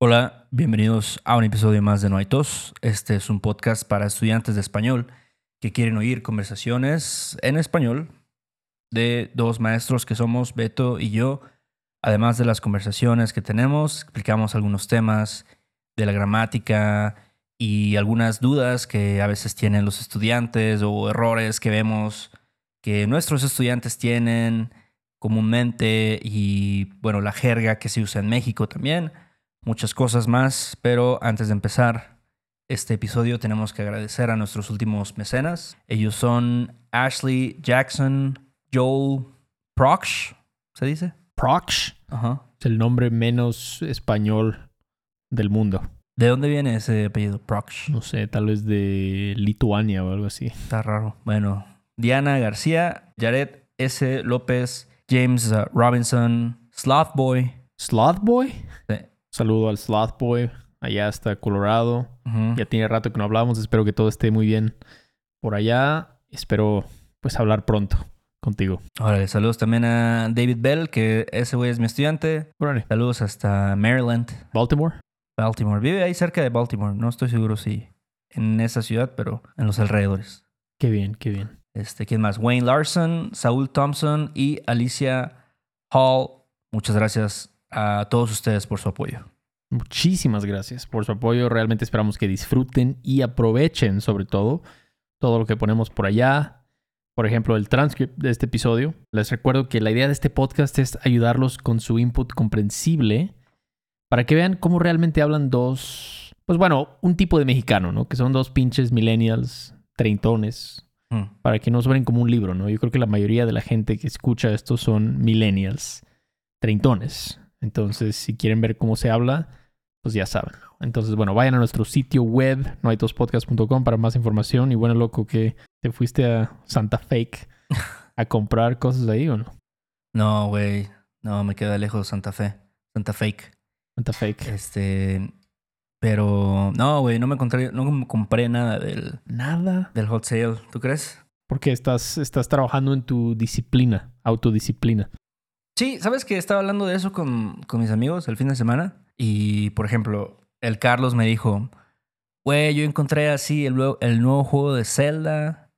Hola, bienvenidos a un episodio más de No hay tos. Este es un podcast para estudiantes de español que quieren oír conversaciones en español de dos maestros que somos Beto y yo. Además de las conversaciones que tenemos, explicamos algunos temas de la gramática y algunas dudas que a veces tienen los estudiantes o errores que vemos que nuestros estudiantes tienen comúnmente y bueno, la jerga que se usa en México también muchas cosas más, pero antes de empezar este episodio tenemos que agradecer a nuestros últimos mecenas. Ellos son Ashley Jackson, Joel Prox, ¿se dice? Prox. Ajá. Es el nombre menos español del mundo. ¿De dónde viene ese apellido, Prox? No sé, tal vez de Lituania o algo así. Está raro. Bueno, Diana García, Jared S. López, James uh, Robinson, Slothboy. ¿Slothboy? Sí. Saludo al Slothboy, allá hasta Colorado. Ya tiene rato que no hablamos, espero que todo esté muy bien por allá. Espero pues hablar pronto contigo. Órale, saludos también a David Bell, que ese güey es mi estudiante. Órale. Saludos hasta Maryland, Baltimore. Baltimore. Vive ahí cerca de Baltimore. No estoy seguro si en esa ciudad, pero en los alrededores. Qué bien, qué bien. Este, ¿quién más? Wayne Larson, Saúl Thompson y Alicia Hall. Muchas gracias a todos ustedes por su apoyo. Muchísimas gracias por su apoyo. Realmente esperamos que disfruten y aprovechen sobre todo todo lo que ponemos por allá. Por ejemplo, el transcript de este episodio. Les recuerdo que la idea de este podcast es ayudarlos con su input comprensible para que vean cómo realmente hablan dos, pues bueno, un tipo de mexicano, ¿no? Que son dos pinches millennials, treintones, Hmm. para que no suenen como un libro, ¿no? Yo creo que la mayoría de la gente que escucha esto son millennials, treintones. Entonces, si quieren ver cómo se habla, pues ya saben. Entonces, bueno, vayan a nuestro sitio web, noaitospodcast.com para más información. Y bueno, loco, que te fuiste a Santa Fake a comprar cosas ahí o no? No, güey. No, me queda lejos Santa Fe. Santa Fake. Santa Fake. Este. Pero. No, güey. No me compré, no me compré nada del, Nada. del hot sale. ¿Tú crees? Porque estás, estás trabajando en tu disciplina, autodisciplina. Sí, ¿sabes que estaba hablando de eso con, con mis amigos el fin de semana? Y, por ejemplo, el Carlos me dijo, güey, yo encontré así el, nuevo- el nuevo juego de Zelda,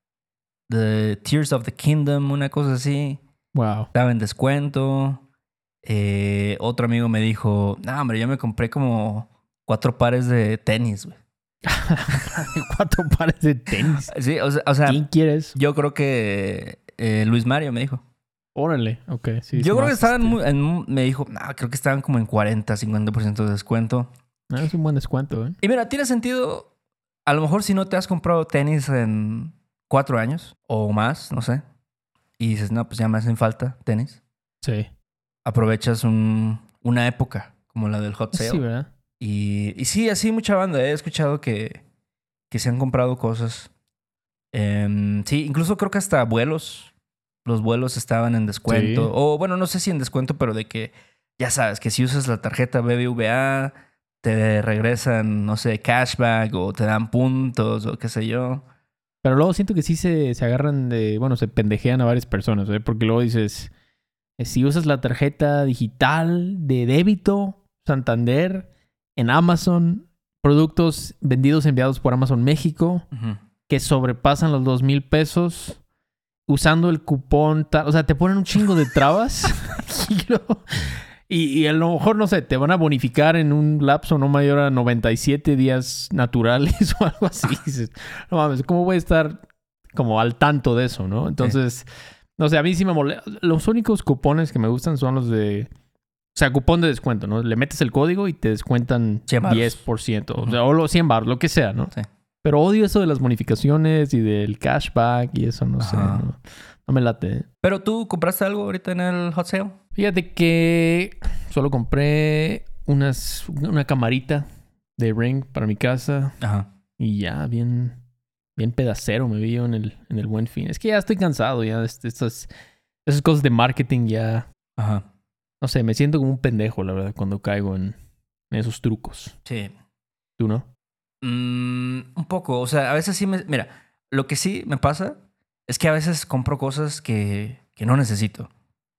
The Tears of the Kingdom, una cosa así. Wow. Estaba en descuento. Eh, otro amigo me dijo, no, hombre, yo me compré como cuatro pares de tenis, güey. Cuatro pares de tenis. Sí, o sea, o sea, ¿Quién quieres? yo creo que eh, Luis Mario me dijo. Órale. Ok, sí. yo creo que estaban, muy- en un- me dijo, no, creo que estaban como en 40, 50% de descuento. ah, Es un buen descuento, ¿eh? Y mira, tiene sentido, a lo mejor si no te has comprado tenis en cuatro años o más, no sé, y dices, no, pues ya me hacen falta tenis, Sí. aprovechas un- una época como la del hot sale. Sí, ¿verdad? Y, y sí, así mucha banda. He escuchado que, que se han comprado cosas. Em, sí, incluso creo que hasta vuelos. Los vuelos estaban en descuento. Sí. O bueno, no sé si en descuento, pero de que ya sabes que si usas la tarjeta BBVA, te regresan, no sé, cashback o te dan puntos o qué sé yo. Pero luego siento que sí se, se agarran de. Bueno, se pendejean a varias personas, ¿eh? Porque luego dices. eh, Si usas la tarjeta digital de débito Santander en Amazon, productos vendidos enviados por Amazon México que sobrepasan los dos mil pesos usando el cupón. tal- O sea, te ponen un chingo de trabas. y, a lo mejor, no sé, te van a bonificar en un lapso no mayor a 97 días naturales o algo así. Dices, no mames, ¿cómo voy a estar como al tanto de eso, no? Entonces, no sé, a mí sí me molesta. Los únicos cupones que me gustan son los de. O sea, cupón de descuento, ¿no? Le metes el código y te descuentan 100 varos. 10%. O sea, o los 100 bar, lo que sea, ¿no? Sí. Pero odio eso de las bonificaciones y del cashback y eso, no sé. No, no me late. Pero tú compraste algo ahorita en el hot sale. Fíjate que solo compré unas, una camarita de Ring para mi casa Ajá. y ya bien, bien pedacero me vi yo en el, en el buen fin. Es que ya estoy cansado ya de est- estas, esas cosas de marketing ya. Ajá. No sé, me siento como un pendejo, la verdad, cuando caigo en, en esos trucos. Sí. ¿Tú no? Mm, un poco, o sea, a veces sí me... Mira, lo que sí me pasa es que a veces compro cosas que, que no necesito.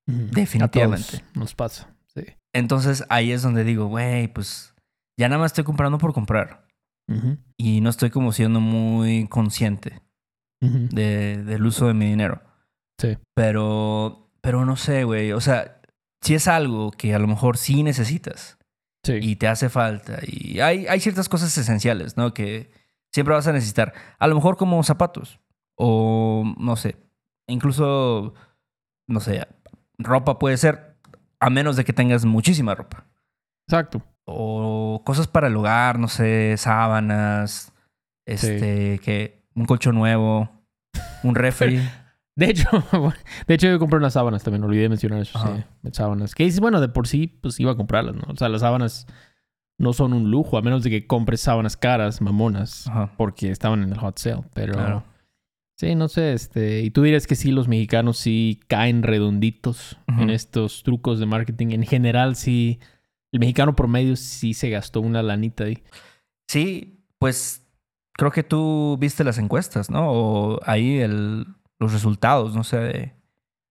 Definitivamente. A todos nos pasa. Sí. Entonces ahí es donde digo, güey, pues ya nada más estoy comprando por comprar. Y no estoy como siendo muy consciente de- del uso de mi dinero. Sí. Pero, pero no sé, güey. O sea, si es algo que a lo mejor sí necesitas Sí. y te hace falta. Y hay, hay ciertas cosas esenciales, ¿no? Que siempre vas a necesitar. A lo mejor como zapatos. O no sé. Incluso, no sé, ropa puede ser. A menos de que tengas muchísima ropa. Exacto. O cosas para el hogar, no sé, sábanas. Este, que. Un colchón nuevo. Un refri. De hecho, de hecho yo compré unas sábanas también, olvidé mencionar eso, sí, sábanas. Que bueno, de por sí, pues iba a comprarlas, ¿no? O sea, las sábanas no son un lujo, a menos de que compres sábanas caras, mamonas, Ajá. porque estaban en el hot sale. Pero Claro. sí, no sé, este, y tú dirías que sí, los mexicanos sí caen redonditos en estos trucos de marketing. En general, sí, el mexicano promedio sí se gastó una lanita ahí. Sí, pues creo que tú viste las encuestas, ¿no? O ahí el, los resultados, no sé, de,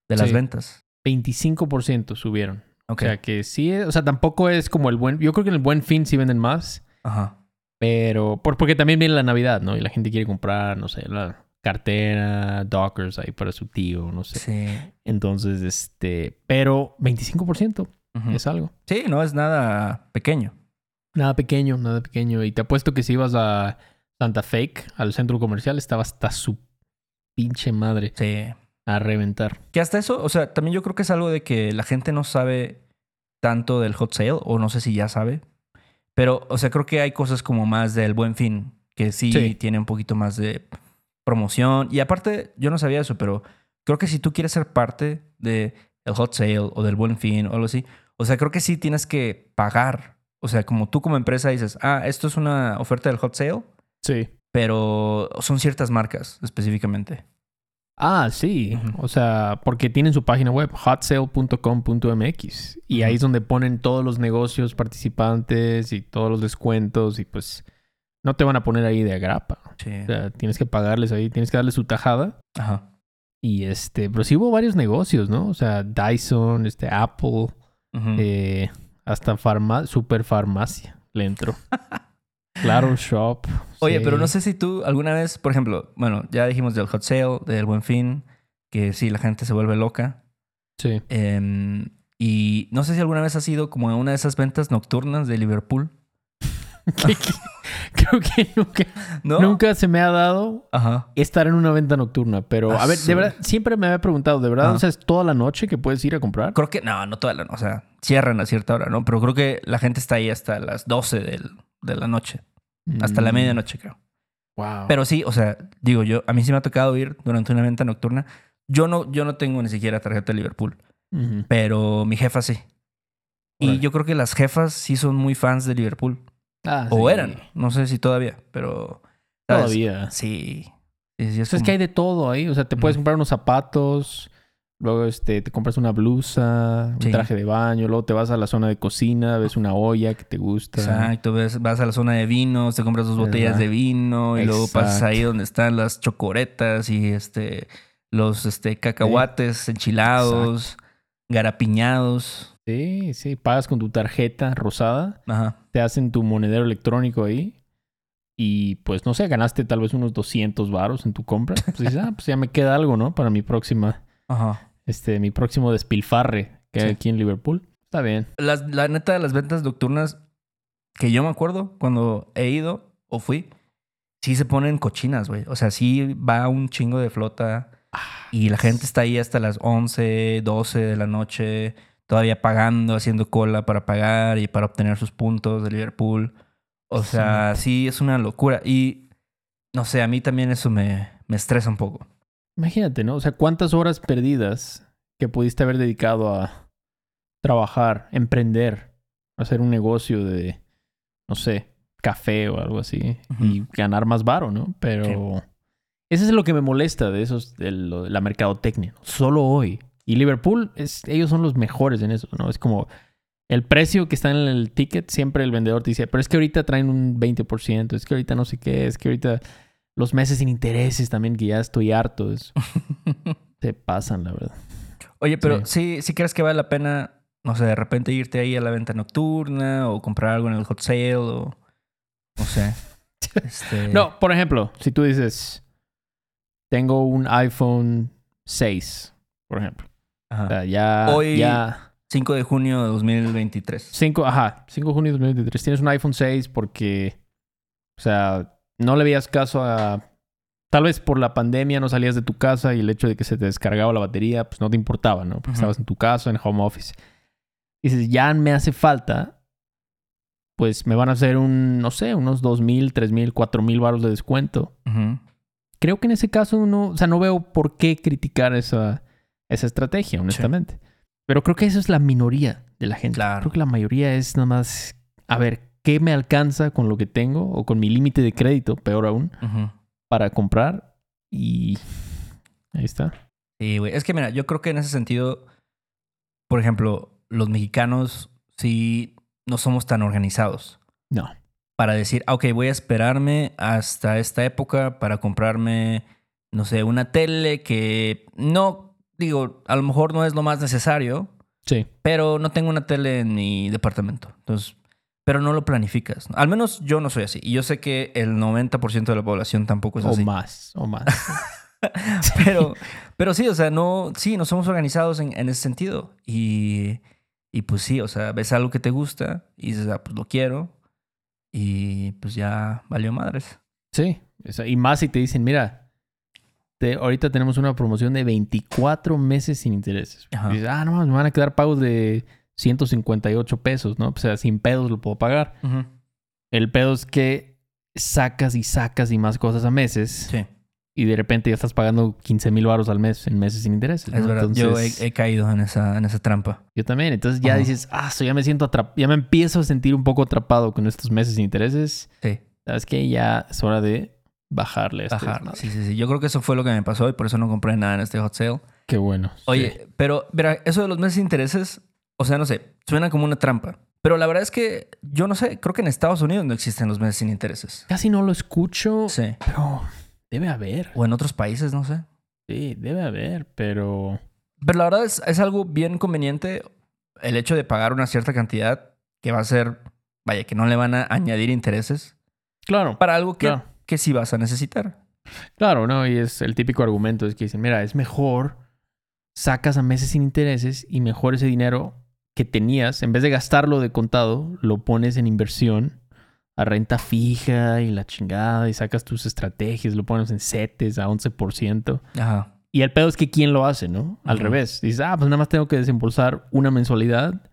de las Sí. ventas. 25% subieron. O sea que sí, o sea, tampoco es como el buen. Yo creo que en el buen fin sí venden más, Ajá. pero por, porque también viene la Navidad, ¿no? Y la gente quiere comprar, no sé, la cartera, Dockers ahí para su tío, no sé. Sí. Entonces, este, pero 25% Ujú. es algo. Sí, no es nada pequeño. Nada pequeño, nada pequeño. Y te apuesto que si ibas a Santa Fake, al centro comercial, estaba hasta su pinche madre Sí. a reventar. Que hasta eso, o sea, también yo creo que es algo de que la gente no sabe tanto del hot sale, o no sé si ya sabe. Pero, o sea, creo que hay cosas como más del buen fin, que sí, Sí. tiene un poquito más de promoción. Y aparte, yo no sabía eso, pero creo que si tú quieres ser parte de el hot sale o del buen fin o algo así, o sea, creo que sí tienes que pagar. O sea, como tú como empresa dices, ah, esto es una oferta del hot sale, Sí. pero son ciertas marcas específicamente. Ah, sí. O sea, porque tienen su página web, hotsale.com.mx. Y ahí es donde ponen todos los negocios participantes y todos los descuentos. Y pues no te van a poner ahí de agrapa. Sí. O sea, tienes que pagarles ahí, tienes que darle su tajada. Ajá. Y este, pero sí hubo varios negocios, ¿no? O sea, Dyson, este, Apple, Ujú. eh, hasta farma super farmacia le entró. claro, Shop. Oye, sí. pero no sé si tú alguna vez, por ejemplo, bueno, ya dijimos del hot sale, del buen fin, que sí, la gente se vuelve loca. Sí. Em, y no sé si alguna vez has ido como a una de esas ventas nocturnas de Liverpool. Que- que- Creo que nunca, ¿No? nunca se me ha dado Ajá. estar en una venta nocturna. Pero, Ah, a ver, de verdad, siempre me había preguntado, ¿de verdad? Ah. O sea, ¿es toda la noche que puedes ir a comprar? Creo que, no, no toda la, o sea, cierran a cierta hora, ¿no? Pero creo que la gente está ahí hasta las 12 del- de la noche, hasta la Mm, medianoche, creo. Wow. Pero sí, o sea, digo yo, a mí sí me ha tocado ir durante una venta nocturna. Yo no, yo no tengo ni siquiera tarjeta de Liverpool, pero mi jefa sí. Y yo creo que las jefas sí son muy fans de Liverpool. Ah, O sí. eran, no sé si todavía, pero... ¿sabes? Todavía. Sí. Es que hay de todo ahí. O sea, te puedes comprar unos zapatos, luego este, te compras una blusa, un Sí. traje de baño, luego te vas a la zona de cocina, ves una olla que te gusta. Exacto, ves- vas a la zona de vinos, te compras dos botellas ¿Verdad? de vino y luego pasas ahí donde están las chocoretas y este los este cacahuates enchilados, garapiñados. Sí, sí, pagas con tu tarjeta rosada, Ajá. te hacen tu monedero electrónico ahí y pues no sé, ganaste tal vez unos 200 varos en tu compra. Pues dices, ah, pues ya me queda algo, ¿no? Para mi próxima, Ajá. este, mi próximo despilfarre que hay aquí en Liverpool. Está bien. Las, la neta de las ventas nocturnas que yo me acuerdo cuando he ido o fui, sí se ponen cochinas, güey. O sea, sí va un chingo de flota y la gente está ahí hasta las 11, 12 de la noche, todavía pagando, haciendo cola para pagar y para obtener sus puntos de Liverpool. O sea, sí es una locura. Y no sé, a mí también eso me, me estresa un poco. Imagínate, ¿no? O sea, cuántas horas perdidas que pudiste haber dedicado a trabajar, emprender, hacer un negocio de, no sé, café o algo así y ganar más varo, ¿no? Pero eso es lo que me molesta de esos, de, lo- de la mercadotecnia. Solo hoy. Y Liverpool, es, ellos son los mejores en eso, ¿no? Es como el precio que está en el ticket, siempre el vendedor te dice, pero es que ahorita traen un 20%, es que ahorita no sé qué, es que ahorita los meses sin intereses también, que ya estoy harto de eso. Se pasan, la verdad. Oye, pero sí. sí, crees que vale la pena no sé, de repente irte ahí a la venta nocturna o comprar algo en el hot sale o no sé. Este, No, por ejemplo, si tú dices, tengo un iPhone 6, por ejemplo. Ajá. O sea, ya, Hoy- ya 5 de junio de 2023. 5, ajá, 5 de junio de 2023. Tienes un iPhone 6 porque, o sea, no le veías caso a... Tal vez por la pandemia no salías de tu casa y el hecho de que se te descargaba la batería, pues no te importaba, ¿no? Porque Ujú. estabas en tu casa, en home office. Dices, ya me hace falta, pues me van a hacer un, no sé, unos 2.000, 3.000, 4.000 baros de descuento. Ujú. Creo que en ese caso no, o sea, no veo por qué criticar esa, esa estrategia, honestamente. Pero creo que eso es la minoría de la gente. Claro. Creo que la mayoría es nada más, a ver, ¿qué me alcanza con lo que tengo o con mi límite de crédito, peor aún, para comprar? Y ahí está. Sí, güey. Es que mira, yo creo que en ese sentido, por ejemplo, los mexicanos sí no somos tan organizados No. para decir, ah, ok, voy a esperarme hasta esta época para comprarme, no sé, una tele que no, digo, a lo mejor no es lo más necesario, Sí. pero no tengo una tele en mi departamento. Entonces, pero no lo planificas. Al menos yo no soy así. Y yo sé que el 90% de la población tampoco es O así. más, o más. Pero, pero sí, o sea, no, sí, no somos organizados en, en ese sentido. Y, y pues sí, o sea, ves algo que te gusta y dices, ah, pues lo quiero. Y pues ya valió madres. Sí. o y más si te dicen, mira, te- ahorita tenemos una promoción de 24 meses sin intereses. Y dices, ah, no, me van a quedar pagos de 158 pesos, ¿no? O sea, sin pedos lo puedo pagar. El pedo es que sacas y sacas y más cosas a meses Sí, y de repente ya estás pagando 15 mil baros al mes en meses sin intereses. es ¿no? verdad. Entonces, Yo he, he caído en esa, en esa trampa. yo también. Entonces ya Ajá. dices, ah, so ya me siento atrapado, ya me empiezo a sentir un poco atrapado con estos meses sin intereses. Sí, ¿Sabes qué? Ya es hora de bajarle este bajar. desmadre. Sí, sí, sí. Yo creo que eso fue lo que me pasó y por eso no compré nada en este hot sale. Qué bueno. Oye, pero, verá, eso de los meses de intereses, o sea, no sé, suena como una trampa. Pero la verdad es que yo no sé, creo que en Estados Unidos no existen los meses sin intereses. Casi no lo escucho, Sí. pero debe haber. O en otros países, no sé. Sí, debe haber, pero... Pero la verdad es, es algo bien conveniente el hecho de pagar una cierta cantidad que va a ser, vaya, que no le van a añadir intereses Claro, para algo que, claro. Que sí vas a necesitar. Claro, ¿no? Y es el típico argumento, es que dicen, mira, es mejor sacas a meses sin intereses y mejor ese dinero que tenías, en vez de gastarlo de contado, lo pones en inversión a renta fija y la chingada y sacas tus estrategias, lo pones en CETES a 11%. Ajá. Y el pedo es que quién lo hace, ¿no? Al revés. Dices, ah, pues nada más tengo que desembolsar una mensualidad,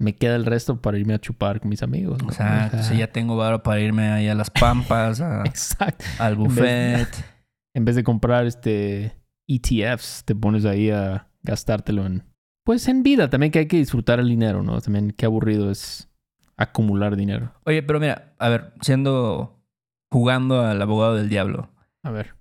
me queda el resto para irme a chupar con mis amigos. ¿no? O sea, si ya tengo varo para irme ahí a las pampas, a- Exacto. al En vez de- buffet. en vez de comprar este ETFs, te pones ahí a gastártelo en pues en vida, también que hay que disfrutar el dinero, ¿no? También qué aburrido es acumular dinero. Oye, pero mira, a ver, siendo jugando al abogado del diablo, A ver.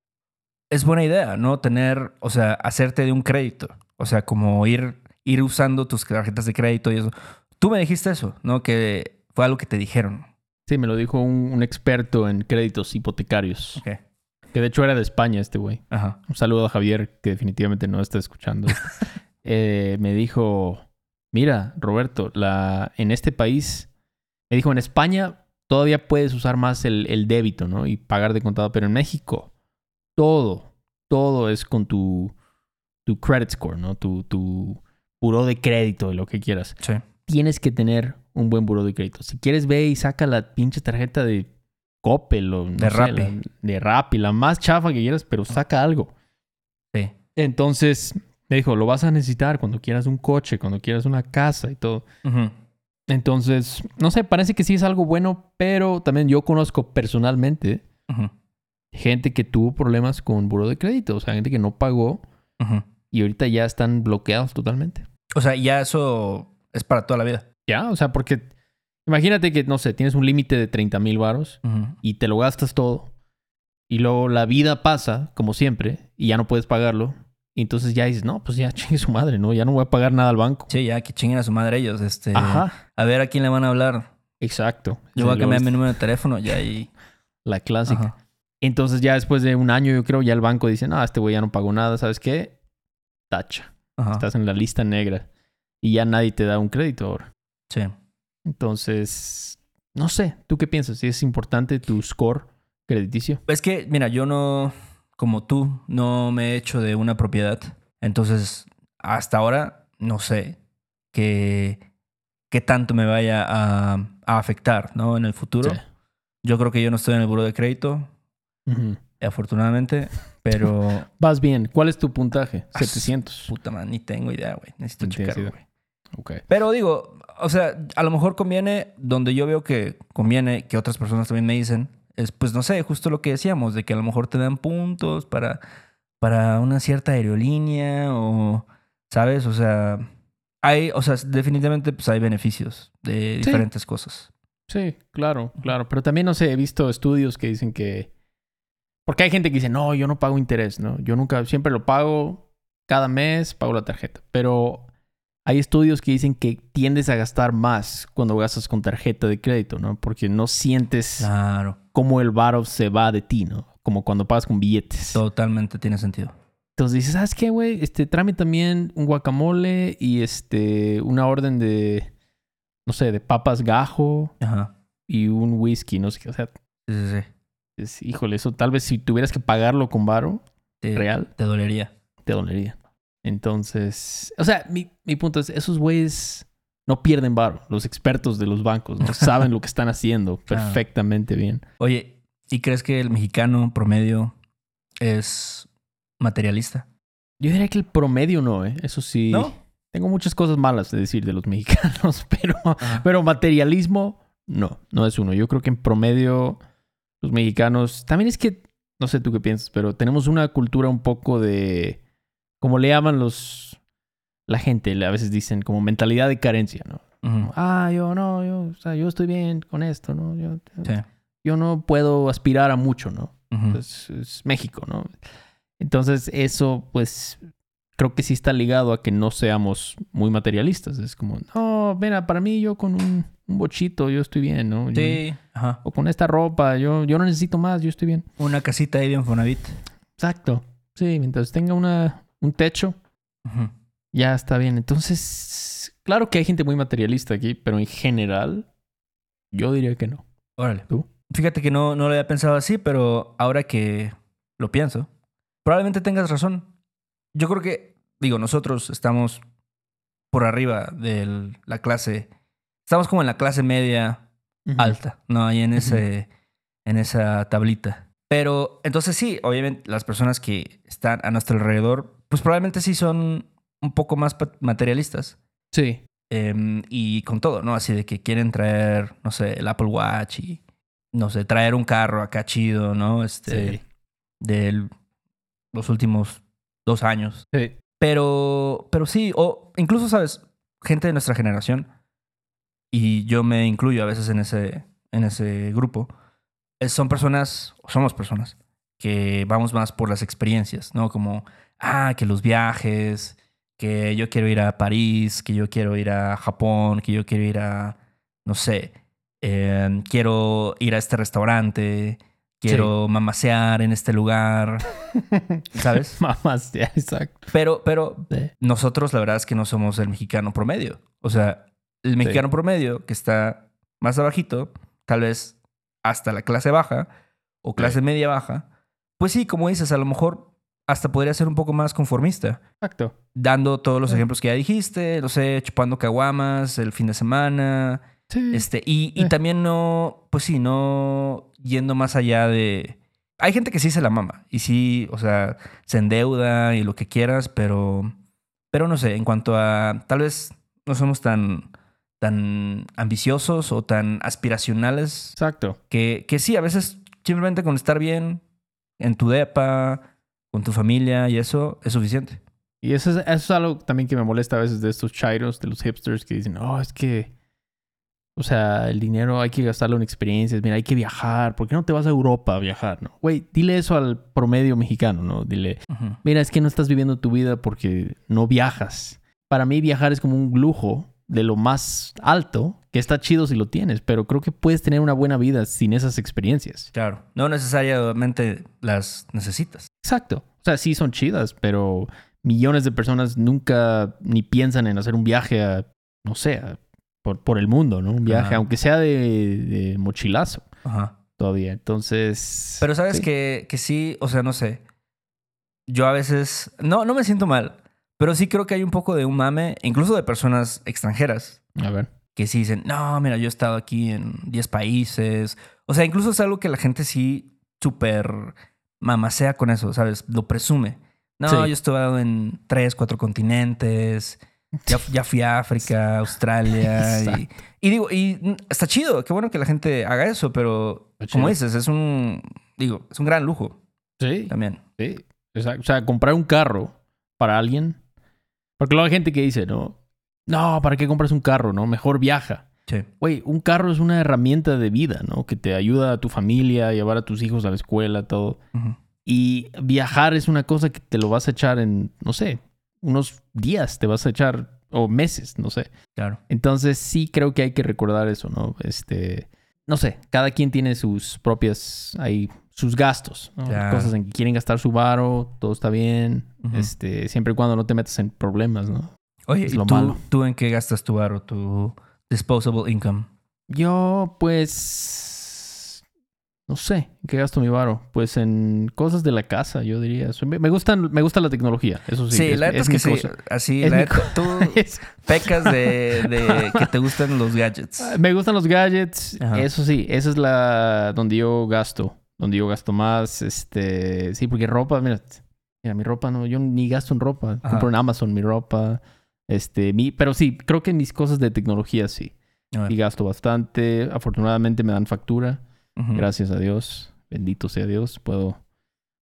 es buena idea, ¿no? Tener, o sea, hacerte de un crédito. O sea, como ir, ir usando tus tarjetas de crédito y eso. Tú me dijiste eso, ¿no? Que fue algo que te dijeron. Sí, me lo dijo un, un experto en créditos hipotecarios, que de hecho era de España este güey. Ajá. Un saludo a Javier, que definitivamente no está escuchando. Eh, me dijo, mira, Roberto, la, en este país, me dijo, en España todavía puedes usar más el, el débito, ¿no? Y pagar de contado, pero en México, todo, todo es con tu, tu credit score, ¿no? Tu, tu buró de crédito, lo que quieras. Sí. Tienes que tener un buen buró de crédito. Si quieres, ve y saca la pinche tarjeta de Coppel o no De sé, Rappi. la- de Rappi, la más chafa que quieras, pero saca algo. Sí. Entonces, me dijo, lo vas a necesitar cuando quieras un coche, cuando quieras una casa y todo. Entonces, no sé, parece que sí es algo bueno, pero también yo conozco personalmente gente que tuvo problemas con buró de crédito, o sea, gente que no pagó y ahorita ya están bloqueados totalmente. O sea, ya eso es para toda la vida. Ya, o sea, porque imagínate que, no sé, tienes un límite de 30 mil varos y te lo gastas todo y luego la vida pasa, como siempre, y ya no puedes pagarlo. Y entonces ya dices, no, pues ya chingue su madre, ¿no? Ya no voy a pagar nada al banco. Sí, ya que chinguen a su madre ellos. Este, Ajá, A ver a quién le van a hablar. exacto. Yo voy a cambiar mi número de teléfono ya ahí. La clásica. Ajá. Entonces ya después de un año, yo creo, ya el banco dice, no, este güey ya no pagó nada, ¿sabes qué? Tacha. Ajá. Estás en la lista negra. Y ya nadie te da un crédito ahora. Sí. Entonces, no sé, ¿tú qué piensas? ¿Es importante tu score crediticio? Es que, mira, yo no, como tú, no me he hecho de una propiedad. Entonces, hasta ahora, no sé qué, qué tanto me vaya a, a afectar, ¿no? En el futuro. Sí. Yo creo que yo no estoy en el buro de crédito, afortunadamente, pero Vas bien. ¿Cuál es tu puntaje? Ah, 700. puta man, ni tengo idea, güey. Necesito idea. güey. Pero digo, o sea, a lo mejor conviene, donde yo veo que conviene, que otras personas también me dicen, es pues no sé, justo lo que decíamos, de que a lo mejor te dan puntos para, para una cierta aerolínea o, ¿sabes? O sea, hay, o sea, definitivamente pues hay beneficios de Sí. diferentes cosas. Sí, claro, claro. Pero también, no sé, he visto estudios que dicen que... Porque hay gente que dice, no, yo no pago interés, ¿no? Yo nunca, siempre lo pago cada mes, pago la tarjeta. Pero hay estudios que dicen que tiendes a gastar más cuando gastas con tarjeta de crédito, ¿no? Porque no sientes Claro, cómo el varo se va de ti, ¿no? Como cuando pagas con billetes. totalmente tiene sentido. Entonces dices, ¿sabes qué, güey? Este, tráeme también un guacamole y este, una orden de, no sé, de papas gajo Ajá. y un whisky, no sé qué. O sea, Sí, sí, sí. es- híjole, eso tal vez si tuvieras que pagarlo con varo Te, real, te dolería. te dolería. Entonces, o sea, mi, mi punto es, esos güeyes no pierden varo. Los expertos de los bancos, ¿no? Saben lo que están haciendo Claro. perfectamente bien. Oye, ¿y crees que el mexicano promedio es materialista? Yo diría que el promedio no, ¿eh? Eso sí. ¿No? Tengo muchas cosas malas de decir de los mexicanos, pero, Ajá. pero materialismo, no, no es uno. Yo creo que en promedio los mexicanos, también es que, no sé tú qué piensas, pero tenemos una cultura un poco de, como le llaman los, la gente, a veces dicen como mentalidad de carencia, ¿no? Ah, yo no, yo, o sea, yo estoy bien con esto, ¿no? Yo, Sí. yo no puedo aspirar a mucho, ¿no? Ujú. es, es México, ¿no? Entonces eso, pues, creo que sí está ligado a que no seamos muy materialistas. Es como, no, mira, para mí yo con un, un bochito yo estoy bien, ¿no? Yo- Sí, ajá. o con esta ropa, yo, yo no necesito más, yo estoy bien. Una casita ahí de Infonavit. Exacto. Sí, mientras tenga una, un techo, ya está bien. Entonces, claro que hay gente muy materialista aquí, pero en general, yo diría que no. Órale. ¿Tú? Fíjate que no, no lo había pensado así, pero ahora que lo pienso, probablemente tengas razón. Yo creo que, digo, nosotros estamos por arriba de la clase, estamos como en la clase media alta, ¿no? Ahí en ese, en esa tablita. Pero entonces sí, obviamente las personas que están a nuestro alrededor, pues probablemente sí son un poco más materialistas. Sí. Em, y con todo, ¿no? Así de que quieren traer, no sé, el Apple Watch y, no sé, traer un carro acá chido, ¿no? Este, Sí. de los últimos dos años. Sí. Pero, pero sí, o incluso, ¿sabes? Gente de nuestra generación, y yo me incluyo a veces en ese, en ese grupo, eh, son personas, somos personas, que vamos más por las experiencias, ¿no? Como, ah, que los viajes, que yo quiero ir a París, que yo quiero ir a Japón, que yo quiero ir a, no sé, eh, quiero ir a este restaurante, quiero mamasear en este lugar, ¿sabes? Mamás, ya, exacto. Pero, pero Sí. nosotros la verdad es que no somos el mexicano promedio. O sea, el mexicano promedio que está más abajito, tal vez hasta la clase baja o clase media baja, pues sí, como dices, a lo mejor hasta podría ser un poco más conformista. Exacto. Dando todos los Sí. ejemplos que ya dijiste, no sé, chupando caguamas el fin de semana, Sí. este, y, y también no, pues sí, no yendo más allá de... Hay gente que sí se la mama y sí, o sea, se endeuda y lo que quieras, pero, pero no sé, en cuanto a, tal vez no somos tan, tan ambiciosos o tan aspiracionales Exacto. que, que sí, a veces simplemente con estar bien en tu depa, con tu familia y eso es suficiente. Y eso es, eso es algo también que me molesta a veces de estos chairos, de los hipsters que dicen, oh, es que, o sea, el dinero hay que gastarlo en experiencias, mira, hay que viajar, ¿por qué no te vas a Europa a viajar? No? Güey, dile eso al promedio mexicano, ¿no? Dile, mira, es que no estás viviendo tu vida porque no viajas. Para mí viajar es como un lujo de lo más alto, que está chido si lo tienes, pero creo que puedes tener una buena vida sin esas experiencias. Claro, no necesariamente las necesitas. Exacto. O sea, sí son chidas, pero millones de personas nunca ni piensan en hacer un viaje a, no sé, a- por, por el mundo, ¿no? Un viaje, Ajá. aunque sea de, de mochilazo Ajá. todavía. Entonces... Pero sabes sí. que, que sí, o sea, no sé. Yo a veces, no, no me siento mal, pero sí creo que hay un poco de un mame, incluso de personas extranjeras, A ver. que sí dicen, no, mira, yo he estado aquí en 10 países. O sea, incluso es algo que la gente sí súper mamacea con eso, ¿sabes? Lo presume. No, Sí. yo he estado en 3, 4 continentes. Ya, ya fui a África, Australia. y, y digo, y está chido, qué bueno que la gente haga eso, pero como dices, es un, digo, es un gran lujo Sí. también. Sí. O sea, comprar un carro para alguien. Porque luego hay gente que dice, no, no, ¿para qué compras un carro? No, mejor viaja. Sí. Güey, un carro es una herramienta de vida, ¿no? Que te ayuda a tu familia, a llevar a tus hijos a la escuela, todo. Y viajar es una cosa que te lo vas a echar en, no sé, unos días te vas a echar, o meses, no sé. Claro. Entonces sí creo que hay que recordar eso, ¿no? Este, no sé, cada quien tiene sus propias, ahí, sus gastos, ¿no? Cosas en que quieren gastar su varo, todo está bien, este, siempre y cuando no te metas en problemas, ¿no? Oye, Es ¿y lo tú, malo. tú en qué gastas tu barro, tu disposable income? Yo, pues, no sé, ¿en qué gasto mi varo? Pues en cosas de la casa, yo diría. Me, gustan, me gusta la tecnología, eso sí. Sí, es- la es, mi que sí. cosa. Así, Es la tú Es- pecas de, de que te gustan los gadgets. Me gustan los gadgets. Ajá. Eso sí, esa es la donde yo gasto. Donde yo gasto más. Este. Sí, porque ropa, mira. Mira, mi ropa no. Yo ni gasto en ropa. Ajá. Compro en Amazon mi ropa. Este. Mi, pero sí, creo que mis cosas de tecnología sí. Y gasto bastante. Afortunadamente me dan factura. Gracias a Dios. Bendito sea Dios. Puedo,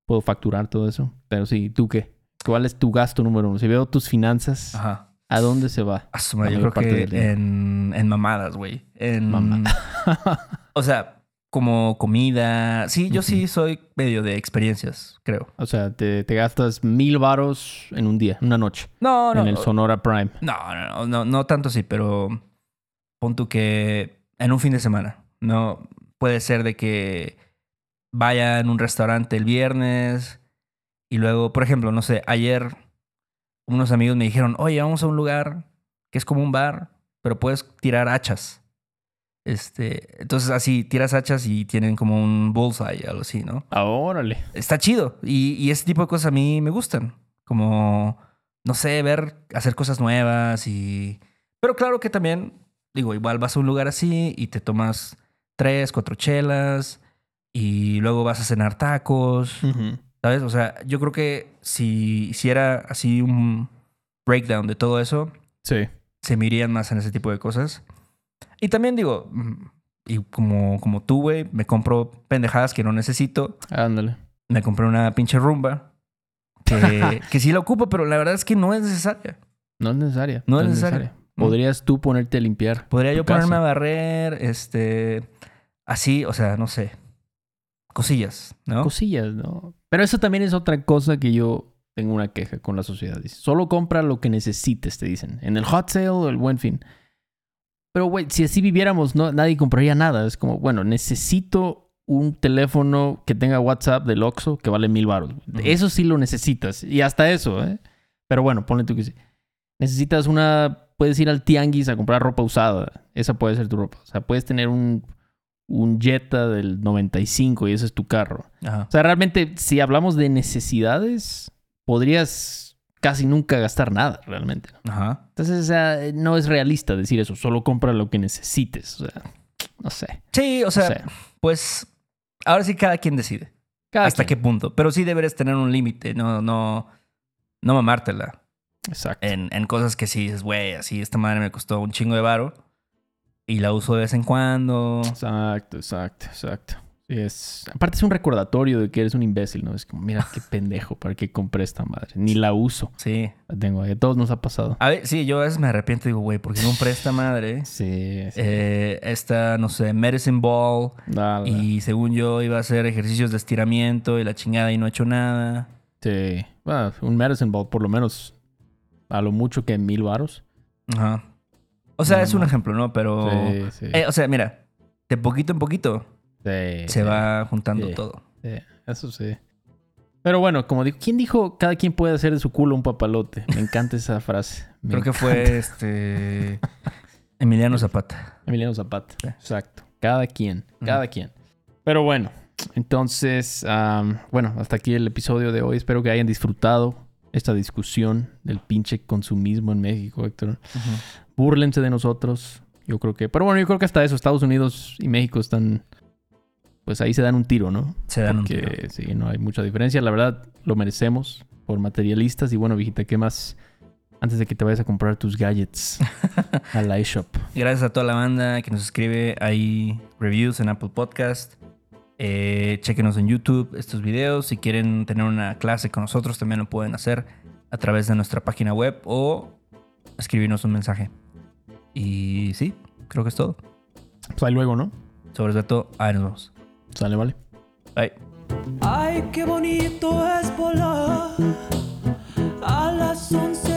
puedo facturar todo eso. Pero sí, ¿tú qué? ¿Cuál es tu gasto número uno? Si veo tus finanzas, Ajá. ¿a dónde se va? Yo creo parte que en, en mamadas, güey. En, Mama- o sea, como comida. Sí, yo sí soy medio de experiencias, creo. O sea, te, te gastas mil varos en un día, una noche. No, no. en el Sonora Prime. No, no, no, no, no tanto así, pero pon tú que en un fin de semana. No puede ser de que vaya en un restaurante el viernes y luego, por ejemplo, no sé, ayer unos amigos me dijeron, oye, vamos a un lugar que es como un bar, pero puedes tirar hachas. Este, entonces así tiras hachas y tienen como un bullseye, algo así, ¿no? Ah, órale. está chido. Y, y ese tipo de cosas a mí me gustan. Como, no sé, ver, hacer cosas nuevas y... Pero claro que también, digo, igual vas a un lugar así y te tomas tres, cuatro chelas y luego vas a cenar tacos. ¿sabes? O sea, yo creo que si hiciera así un breakdown de todo eso, Sí. se me irían más en ese tipo de cosas. Y también digo, mm, y como, como tú, güey, me compro pendejadas que no necesito Ándale. me compré una pinche rumba que, que sí la ocupo, pero la verdad es que no es necesaria. No es necesaria. No es necesaria. Podrías tú ponerte a limpiar. Podría yo ponerme a barrer, este, así, o sea, no sé, cosillas, ¿no? Cosillas, ¿no? Pero eso también es otra cosa que yo tengo una queja con la sociedad. Dice, solo compra lo que necesites, te dicen. En el hot sale o el buen fin. Pero, güey, si así viviéramos, no, nadie compraría nada. Es como, bueno, necesito un teléfono que tenga WhatsApp del Oxxo que vale mil baros. Eso sí lo necesitas. Y hasta eso, ¿eh? Pero bueno, ponle tú que sí. Necesitas una... Puedes ir al tianguis a comprar ropa usada. Esa puede ser tu ropa. O sea, puedes tener un, un Jetta del 95 y ese es tu carro. Ajá. O sea, realmente, si hablamos de necesidades, podrías casi nunca gastar nada, realmente. ¿no? Ajá. Entonces, o sea, no es realista decir eso. Solo compra lo que necesites. O sea, no sé. Sí, o sea, pues ahora sí cada quien decide cada hasta quien. qué punto. Pero sí deberes tener un límite, no, no, no mamártela Exacto. en, en cosas que sí dices, güey, así esta madre me costó un chingo de varo y la uso de vez en cuando. Exacto, exacto, exacto. Es... Aparte es un recordatorio de que eres un imbécil, ¿no? Es como, mira qué pendejo, ¿para qué compré esta madre? Ni la uso. Sí. La tengo ahí. A todos nos ha pasado. A ver, sí, yo a veces me arrepiento y digo, güey, ¿por qué compré esta madre? Sí, sí. Eh, esta, no sé, medicine ball. Y según yo iba a hacer ejercicios de estiramiento y la chingada y no he hecho nada. Sí. Bueno, un medicine ball, por lo menos, a lo mucho que mil varos. Ajá. O sea, No, es un no. ejemplo, ¿no? Pero... Sí, sí. eh, o sea, mira, de poquito en poquito Sí, se va juntando Sí. todo. eso sí. Pero bueno, como digo, ¿quién dijo cada quien puede hacer de su culo un papalote? Me encanta esa frase. Me Creo que fue este Emiliano Zapata. Emiliano Zapata. Exacto. Cada quien, cada quien. Pero bueno, entonces, bueno, hasta aquí el episodio de hoy. Espero que hayan disfrutado esta discusión del pinche consumismo en México, Héctor. Búrlense de nosotros. Yo creo que, pero bueno, yo creo que hasta eso, Estados Unidos y México están, pues ahí se dan un tiro, ¿no? Se dan un tiro. sí, no hay mucha diferencia. La verdad, lo merecemos por materialistas. Y bueno, viejita, ¿qué más? Antes de que te vayas a comprar tus gadgets a la eShop. Gracias a toda la banda que nos escribe ahí reviews en Apple Podcast. Eh, chequenos en YouTube estos videos. Si quieren tener una clase con nosotros, también lo pueden hacer a través de nuestra página web o escribirnos un mensaje. Y sí, creo que es todo. Pues ahí luego, ¿no? Sobre todo, ahí nos vemos. Sale, vale. Bye. Ay, qué bonito es volar a las 11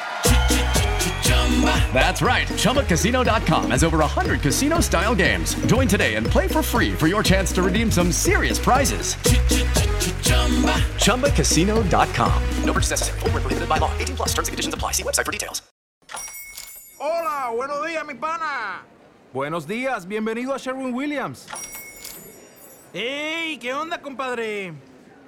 That's right. ChumbaCasino.com has over 100 casino style games. Join today and play for free for your chance to redeem some serious prizes. ChumbaCasino.com. No purchase necessary. Void where prohibited by law. 18 plus terms and conditions apply. See website for details. Hola, buenos días, mi pana. Buenos días, bienvenido a Sherwin Williams. ¡Ey! ¿Qué onda, compadre?